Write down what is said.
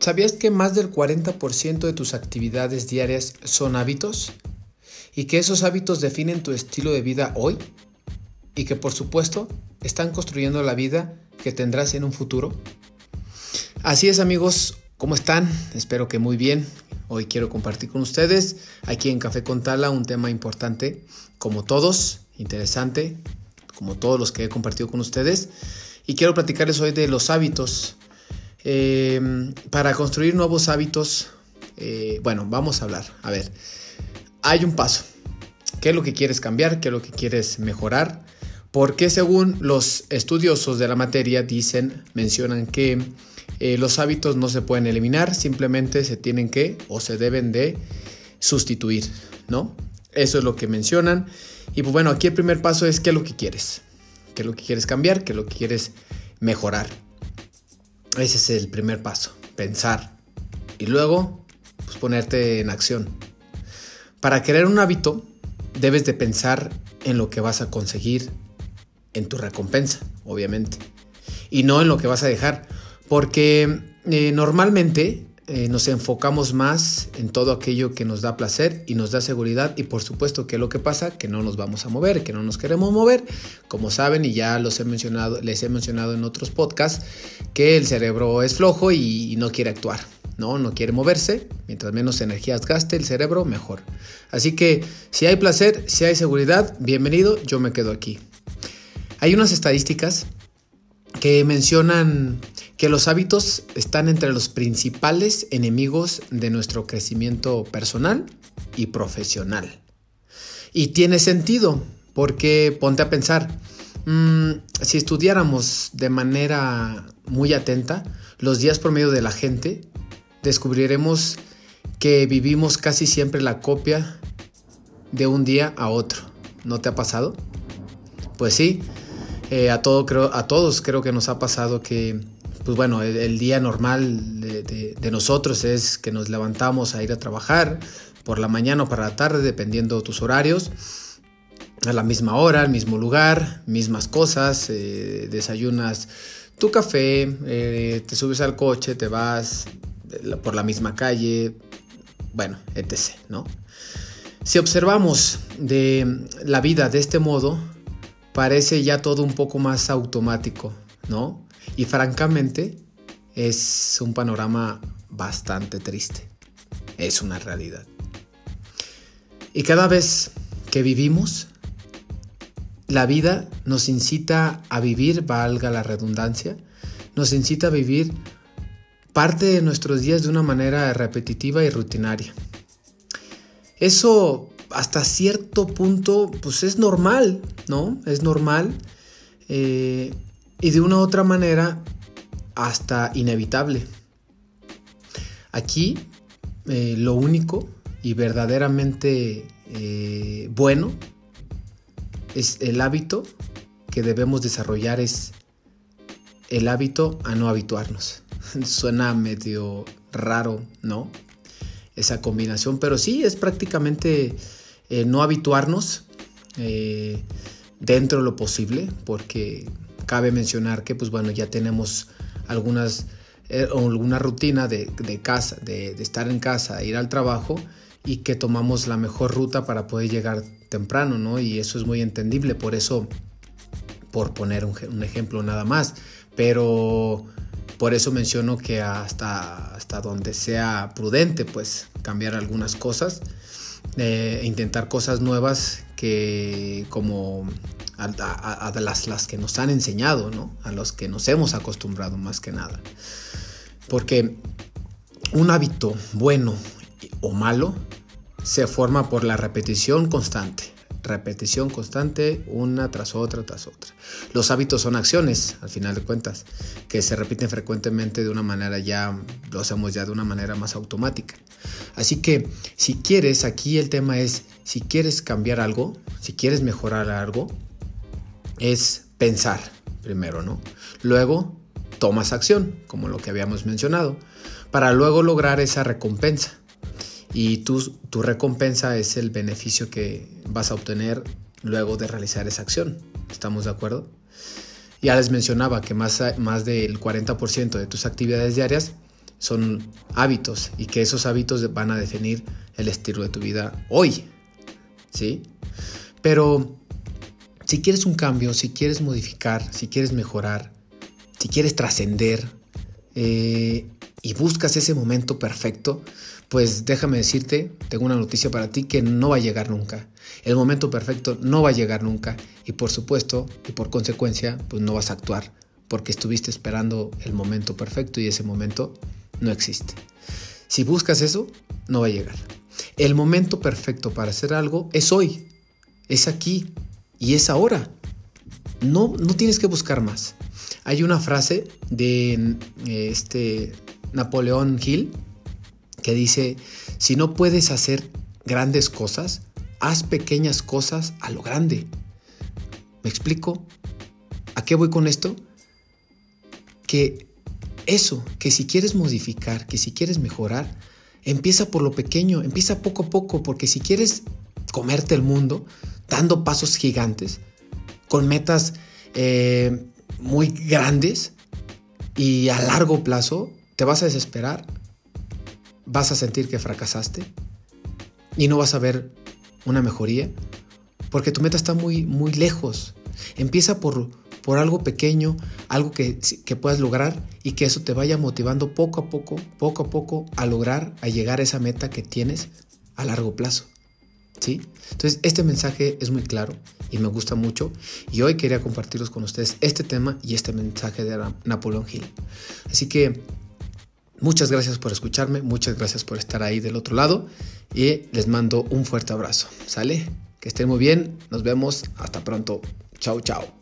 ¿Sabías que más del 40% de tus actividades diarias son hábitos? Y que esos hábitos definen tu estilo de vida hoy? Y que por supuesto están construyendo la vida que tendrás en un futuro? Así es amigos, ¿cómo están? Espero que muy bien. Hoy quiero compartir con ustedes aquí en Café con Tala un tema importante, como todos, interesante, como todos los que he compartido con ustedes. Y quiero platicarles hoy de los hábitos eh, para construir nuevos hábitos, eh, bueno, vamos a hablar. A ver, hay un paso. ¿Qué es lo que quieres cambiar? ¿Qué es lo que quieres mejorar? Porque según los estudiosos de la materia dicen, mencionan que eh, los hábitos no se pueden eliminar, simplemente se tienen que o se deben de sustituir, ¿no? Eso es lo que mencionan. Y pues bueno, aquí el primer paso es qué es lo que quieres. ¿Qué es lo que quieres cambiar? ¿Qué es lo que quieres mejorar? Ese es el primer paso, pensar. Y luego, pues ponerte en acción. Para crear un hábito, debes de pensar en lo que vas a conseguir, en tu recompensa, obviamente. Y no en lo que vas a dejar. Porque eh, normalmente eh, nos enfocamos más en todo aquello que nos da placer y nos da seguridad y por supuesto que lo que pasa que no nos vamos a mover, que no nos queremos mover, como saben y ya los he mencionado, les he mencionado en otros podcasts que el cerebro es flojo y, no quiere actuar, no, no quiere moverse, mientras menos energías gaste el cerebro mejor. Así que si hay placer, si hay seguridad, bienvenido, yo me quedo aquí. Hay unas estadísticas que mencionan que los hábitos están entre los principales enemigos de nuestro crecimiento personal y profesional. Y tiene sentido, porque ponte a pensar, mm, si estudiáramos de manera muy atenta los días promedio de la gente, descubriremos que vivimos casi siempre la copia de un día a otro. ¿No te ha pasado? Pues sí, eh, a, todo, creo, a todos creo que nos ha pasado que pues bueno, el, día normal de, nosotros es que nos levantamos a ir a trabajar por la mañana o para la tarde, dependiendo tus horarios, a la misma hora, al mismo lugar, mismas cosas, eh, desayunas tu café, eh, te subes al coche, te vas por la misma calle, bueno, etc. ¿no? Si observamos de la vida de este modo, parece ya todo un poco más automático, ¿no? Y francamente es un panorama bastante triste. Es una realidad. Y cada vez que vivimos, la vida nos incita a vivir, valga la redundancia, nos incita a vivir parte de nuestros días de una manera repetitiva y rutinaria. Eso hasta cierto punto pues es normal, ¿no? Es normal. Eh, y de una u otra manera hasta inevitable. Aquí eh, lo único y verdaderamente eh, bueno es el hábito que debemos desarrollar es el hábito a no habituarnos. Suena medio raro, ¿no? Esa combinación, pero sí es prácticamente eh, no habituarnos dentro de lo posible, porque Cabe mencionar que, pues bueno, ya tenemos algunas, eh, alguna rutina de, casa, de, estar en casa, ir al trabajo y que tomamos la mejor ruta para poder llegar temprano, ¿no? Y eso es muy entendible, por eso, por poner un, ejemplo nada más, pero por eso menciono que hasta, hasta donde sea prudente, pues cambiar algunas cosas, e intentar cosas nuevas que como a, las, las, que nos han enseñado, ¿no? a los que nos hemos acostumbrado más que nada. Porque un hábito bueno o malo se forma por la repetición constante. Repetición constante una tras otra tras otra. Los hábitos son acciones, al final de cuentas, que se repiten frecuentemente de una manera ya, lo hacemos ya de una manera más automática. Así que si quieres, aquí el tema es, si quieres cambiar algo, si quieres mejorar algo, es pensar primero, ¿no? Luego tomas acción, como lo que habíamos mencionado, para luego lograr esa recompensa. Y tu, tu recompensa es el beneficio que vas a obtener luego de realizar esa acción. ¿Estamos de acuerdo? Ya les mencionaba que más, más del 40% de tus actividades diarias son hábitos y que esos hábitos van a definir el estilo de tu vida hoy. ¿Sí? Pero si quieres un cambio, si quieres modificar, si quieres mejorar, si quieres trascender eh, y buscas ese momento perfecto, pues déjame decirte, tengo una noticia para ti que no va a llegar nunca. El momento perfecto no va a llegar nunca y por supuesto y por consecuencia pues no vas a actuar porque estuviste esperando el momento perfecto y ese momento no existe. Si buscas eso, no va a llegar. El momento perfecto para hacer algo es hoy, es aquí y es ahora. No, no tienes que buscar más. Hay una frase de eh, este Napoleón Hill que dice, si no puedes hacer grandes cosas, haz pequeñas cosas a lo grande. ¿Me explico? ¿A qué voy con esto? Que eso, que si quieres modificar, que si quieres mejorar, empieza por lo pequeño, empieza poco a poco, porque si quieres comerte el mundo, dando pasos gigantes, con metas eh, muy grandes y a largo plazo, te vas a desesperar, vas a sentir que fracasaste y no vas a ver una mejoría, porque tu meta está muy, muy lejos. Empieza por, por algo pequeño, algo que, que, puedas lograr y que eso te vaya motivando poco a poco, poco a poco a lograr, a llegar a esa meta que tienes a largo plazo. ¿Sí? Entonces, este mensaje es muy claro y me gusta mucho y hoy quería compartirlos con ustedes este tema y este mensaje de Napoleón Hill. Así que muchas gracias por escucharme, muchas gracias por estar ahí del otro lado y les mando un fuerte abrazo. ¿Sale? Que estén muy bien, nos vemos, hasta pronto. Chao, chao.